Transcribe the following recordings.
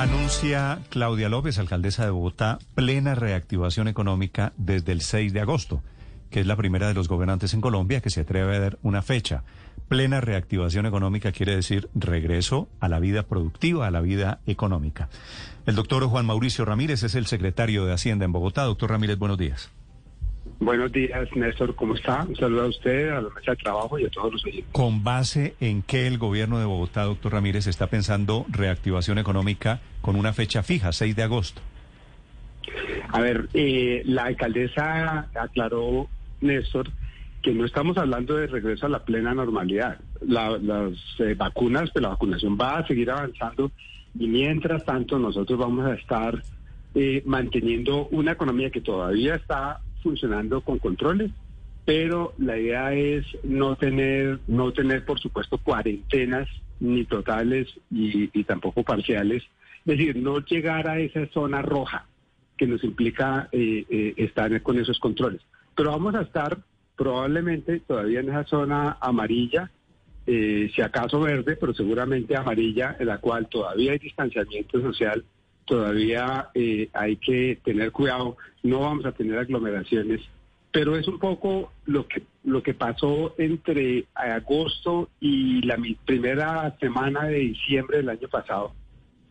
Anuncia Claudia López, alcaldesa de Bogotá, plena reactivación económica desde el 6 de agosto, que es la primera de los gobernantes en Colombia que se atreve a dar una fecha. Plena reactivación económica quiere decir regreso a la vida productiva, a la vida económica. El doctor Juan Mauricio Ramírez es el secretario de Hacienda en Bogotá. Doctor Ramírez, buenos días. Buenos días, Néstor, ¿cómo está? Un saludo a usted, a la mesa de trabajo y a todos los oyentes. ¿Con base en qué el gobierno de Bogotá, doctor Ramírez, está pensando reactivación económica con una fecha fija, 6 de agosto? A ver, eh, la alcaldesa aclaró, Néstor, que no estamos hablando de regreso a la plena normalidad. las eh, vacunas, pues la vacunación va a seguir avanzando y mientras tanto nosotros vamos a estar eh, manteniendo una economía que todavía está funcionando con controles, pero la idea es no tener, no tener por supuesto cuarentenas ni totales y, tampoco parciales, es decir, no llegar a esa zona roja que nos implica eh, eh, estar con esos controles. Pero vamos a estar probablemente todavía en esa zona amarilla, eh, si acaso verde, pero seguramente amarilla, en la cual todavía hay distanciamiento social todavía eh, hay que tener cuidado, no vamos a tener aglomeraciones, pero es un poco lo que lo que pasó entre agosto y la primera semana de diciembre del año pasado,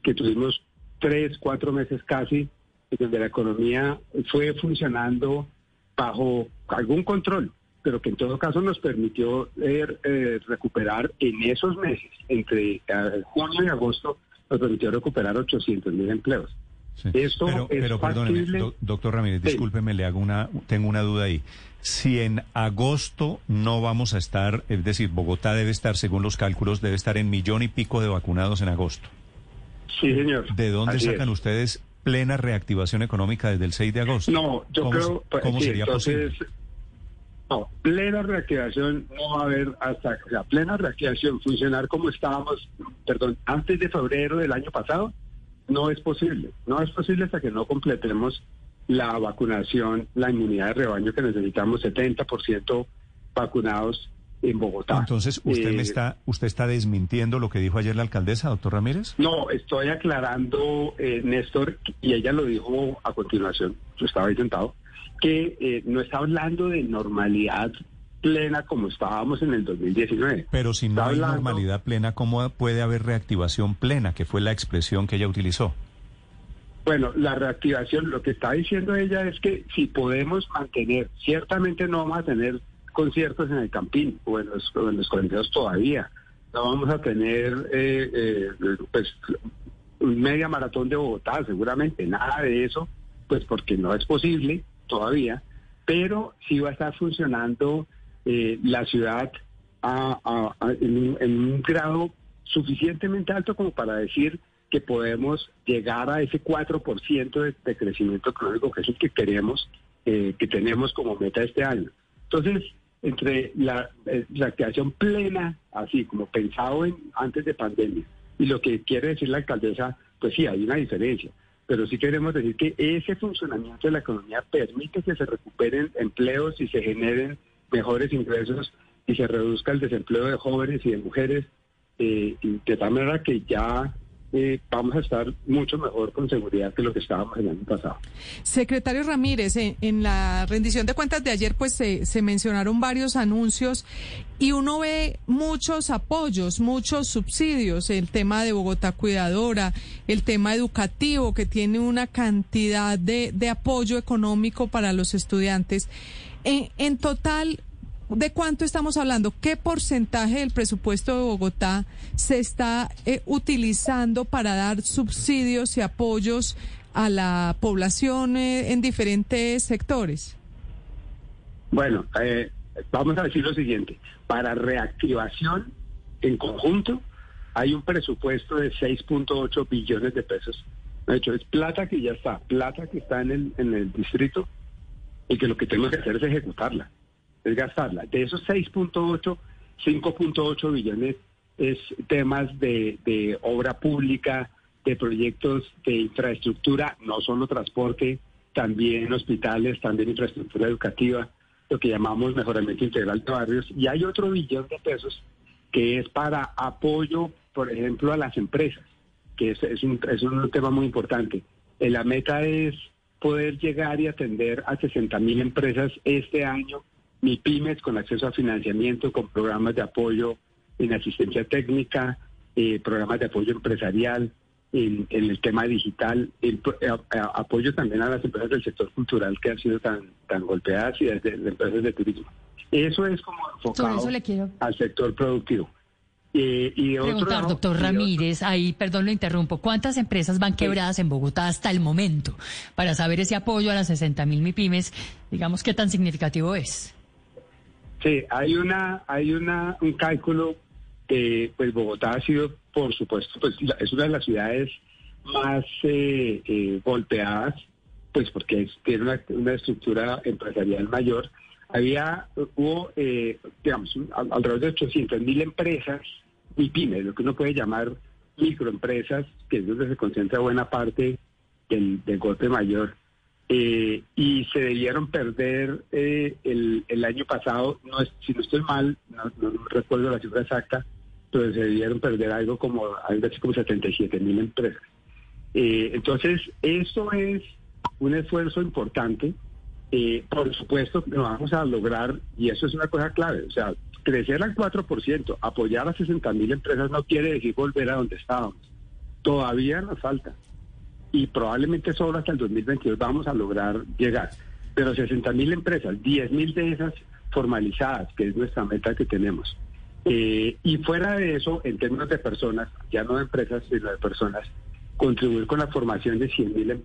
que tuvimos tres, cuatro meses casi, donde la economía fue funcionando bajo algún control, pero que en todo caso nos permitió eh, eh, recuperar en esos meses, entre junio y agosto, nos permitió recuperar 800 mil empleos. Esto pero, pero perdóneme, doctor Ramírez, discúlpeme, le hago una, tengo una duda ahí. Si en agosto no vamos a estar, es decir, Bogotá debe estar, según los cálculos, debe estar en millón y pico de vacunados en agosto. Sí, señor. ¿De dónde sacan ustedes plena reactivación económica desde el 6 de agosto? No, yo creo... Pues, ¿Cómo sería posible? No, plena reactivación no va a haber hasta la plena reactivación, funcionar como estábamos, perdón, antes de febrero del año pasado, no es posible. No es posible hasta que no completemos la vacunación, la inmunidad de rebaño que necesitamos, 70% vacunados en Bogotá. Entonces, ¿usted me Eh, está usted está desmintiendo lo que dijo ayer la alcaldesa, doctor Ramírez? No, estoy aclarando, eh, Néstor, y ella lo dijo a continuación, yo estaba intentado, que eh, no está hablando de normalidad plena como estábamos en el 2019. Pero si no hay normalidad plena, ¿cómo puede haber reactivación plena, que fue la expresión que ella utilizó? Bueno, la reactivación, lo que está diciendo ella es que si podemos mantener, ciertamente no vamos a tener conciertos en el Campín o en los, o en los colegios todavía, no vamos a tener eh, eh, pues media maratón de Bogotá, seguramente nada de eso, pues porque no es posible todavía, pero sí va a estar funcionando eh, la ciudad a- a- a- en, un, grado suficientemente alto como para decir que podemos llegar a ese 4% de, de crecimiento económico, que es el que queremos, eh, que tenemos como meta este año. Entonces, entre la, eh, la activación plena, así como pensado en antes de pandemia, y lo que quiere decir la alcaldesa, pues sí, hay una diferencia. Pero sí queremos decir que ese funcionamiento de la economía permite que se recuperen empleos y se generen mejores ingresos y se reduzca el desempleo de jóvenes y de mujeres, eh, y de tal manera que ya eh, vamos a estar mucho mejor con seguridad que lo que estábamos el año pasado. Secretario Ramírez, en, la rendición de cuentas de ayer, pues se, se mencionaron varios anuncios y uno ve muchos apoyos, muchos subsidios, el tema de Bogotá Cuidadora, el tema educativo, que tiene una cantidad de, de apoyo económico para los estudiantes. En, en total, ¿De cuánto estamos hablando? ¿Qué porcentaje del presupuesto de Bogotá se está eh, utilizando para dar subsidios y apoyos a la población eh, en diferentes sectores? Bueno, eh, vamos a decir lo siguiente. Para reactivación en conjunto hay un presupuesto de 6.8 billones de pesos. De hecho, es plata que ya está, plata que está en el, en el distrito y que lo que tenemos que hacer es ejecutarla, es gastarla. De esos 6.8, 5.8 billones es temas de, de obra pública, de proyectos de infraestructura, no solo transporte, también hospitales, también infraestructura educativa, lo que llamamos mejoramiento integral de barrios. Y hay otro billón de pesos que es para apoyo, por ejemplo, a las empresas, que es, es, un, es un tema muy importante. Eh, la meta es poder llegar y atender a 60 mil empresas este año, mi pymes con acceso a financiamiento, con programas de apoyo en asistencia técnica, eh, programas de apoyo empresarial, en, el tema digital, el, eh, apoyo también a las empresas del sector cultural que han sido tan, tan golpeadas y desde las empresas de turismo. Eso es como enfocado al sector productivo. Eh, y Preguntar, doctor Ramírez, ahí, perdón, lo interrumpo, ¿cuántas empresas van quebradas en Bogotá hasta el momento? Para saber ese apoyo a las 60 mil MIPIMES, digamos, ¿qué tan significativo es? Sí, hay una, hay una, un cálculo que, pues, Bogotá ha sido, por supuesto, pues, es una de las ciudades más eh, eh, golpeadas, pues, porque tiene una, una estructura empresarial mayor, había, hubo, eh, digamos, alrededor de 800 mil empresas y pymes, lo que uno puede llamar microempresas, que es donde se concentra buena parte del, golpe mayor. Eh, y se debieron perder eh, el, el, año pasado, no si no estoy mal, no, recuerdo la cifra exacta, pero se debieron perder algo como, algo así como 77 mil empresas. entonces, eso es un esfuerzo importante eh, por supuesto lo vamos a lograr, y eso es una cosa clave, o sea, crecer al 4%, apoyar a 60 mil empresas no quiere decir volver a donde estábamos. Todavía nos falta. Y probablemente solo hasta el 2022 vamos a lograr llegar. Pero 60 mil empresas, 10 mil de esas formalizadas, que es nuestra meta que tenemos. Eh, y fuera de eso, en términos de personas, ya no de empresas, sino de personas, contribuir con la formación de 100 mil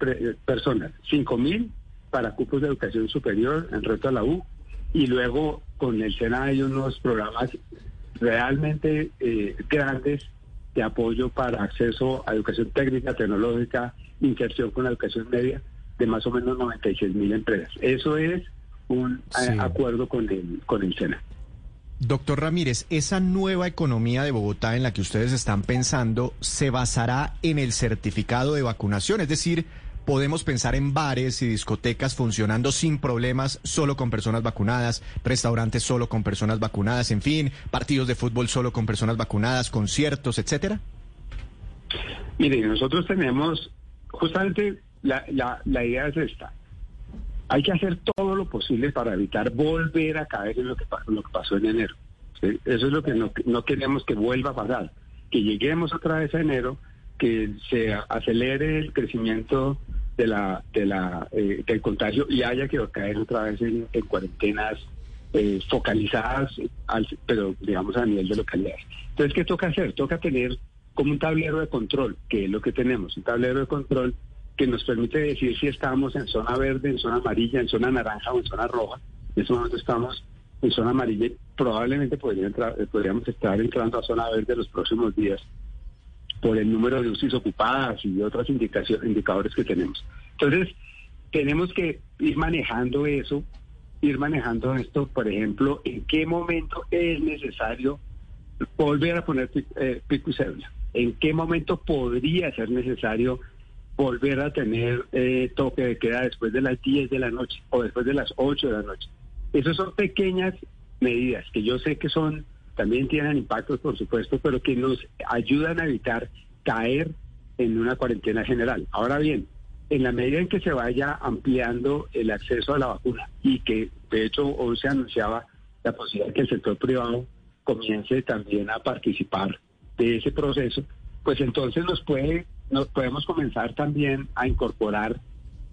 personas. 5 mil para cupos de educación superior en reto a la U y luego con el SENA hay unos programas realmente eh, grandes de apoyo para acceso a educación técnica, tecnológica, inserción con la educación media de más o menos 96 mil empresas. Eso es un eh, acuerdo con el, con el SENA. Doctor Ramírez, esa nueva economía de Bogotá en la que ustedes están pensando se basará en el certificado de vacunación, es decir, podemos pensar en bares y discotecas funcionando sin problemas, solo con personas vacunadas, restaurantes solo con personas vacunadas, en fin, partidos de fútbol solo con personas vacunadas, conciertos, etcétera? Mire, nosotros tenemos, justamente la, la, idea es esta. Hay que hacer todo lo posible para evitar volver a caer en lo que, pasó en enero. Eso es lo que no, queremos que vuelva a pasar. Que lleguemos otra vez a enero, que se acelere el crecimiento de la, de la, eh, del contagio y haya que caer otra vez en, cuarentenas eh, focalizadas, pero digamos a nivel de localidades. Entonces, ¿qué toca hacer? Toca tener como un tablero de control, que es lo que tenemos, un tablero de control que nos permite decir si estamos en zona verde, en zona amarilla, en zona naranja o en zona roja. En este momento estamos en zona amarilla probablemente podría entrar, podríamos estar entrando a zona verde los próximos días por el número de UCIs ocupadas y otros indicadores que tenemos. Entonces, tenemos que ir manejando eso, ir manejando esto, por ejemplo, en qué momento es necesario volver a poner eh, pico y cédula, en qué momento podría ser necesario volver a tener eh, toque de queda después de las 10 de la noche o después de las 8 de la noche. Esas son pequeñas medidas que yo sé que son también tienen impactos, por supuesto, pero que nos ayudan a evitar caer en una cuarentena general. Ahora bien, en la medida en que se vaya ampliando el acceso a la vacuna y que de hecho hoy se anunciaba la posibilidad de que el sector privado comience también a participar de ese proceso, pues entonces nos puede nos podemos comenzar también a incorporar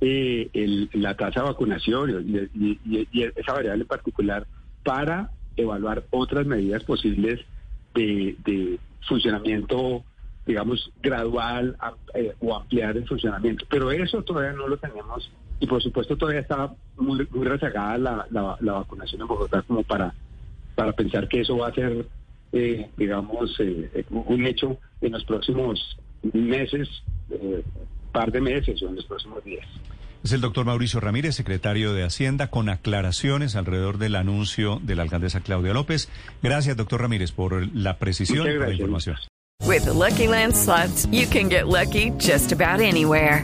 eh, la tasa de vacunación y, esa variable en particular para evaluar otras medidas posibles de, funcionamiento, digamos, gradual eh, o ampliar el funcionamiento. Pero eso todavía no lo tenemos y por supuesto todavía está muy, rezagada la, vacunación en Bogotá como para, para pensar que eso va a ser eh, digamos, un hecho en los próximos meses, par de meses o en los próximos días. Es el doctor Mauricio Ramírez, secretario de Hacienda, con aclaraciones alrededor del anuncio de la alcaldesa Claudia López. Gracias, doctor Ramírez, por la precisión y por la información. With the Lucky Land slots, you can get lucky just about anywhere.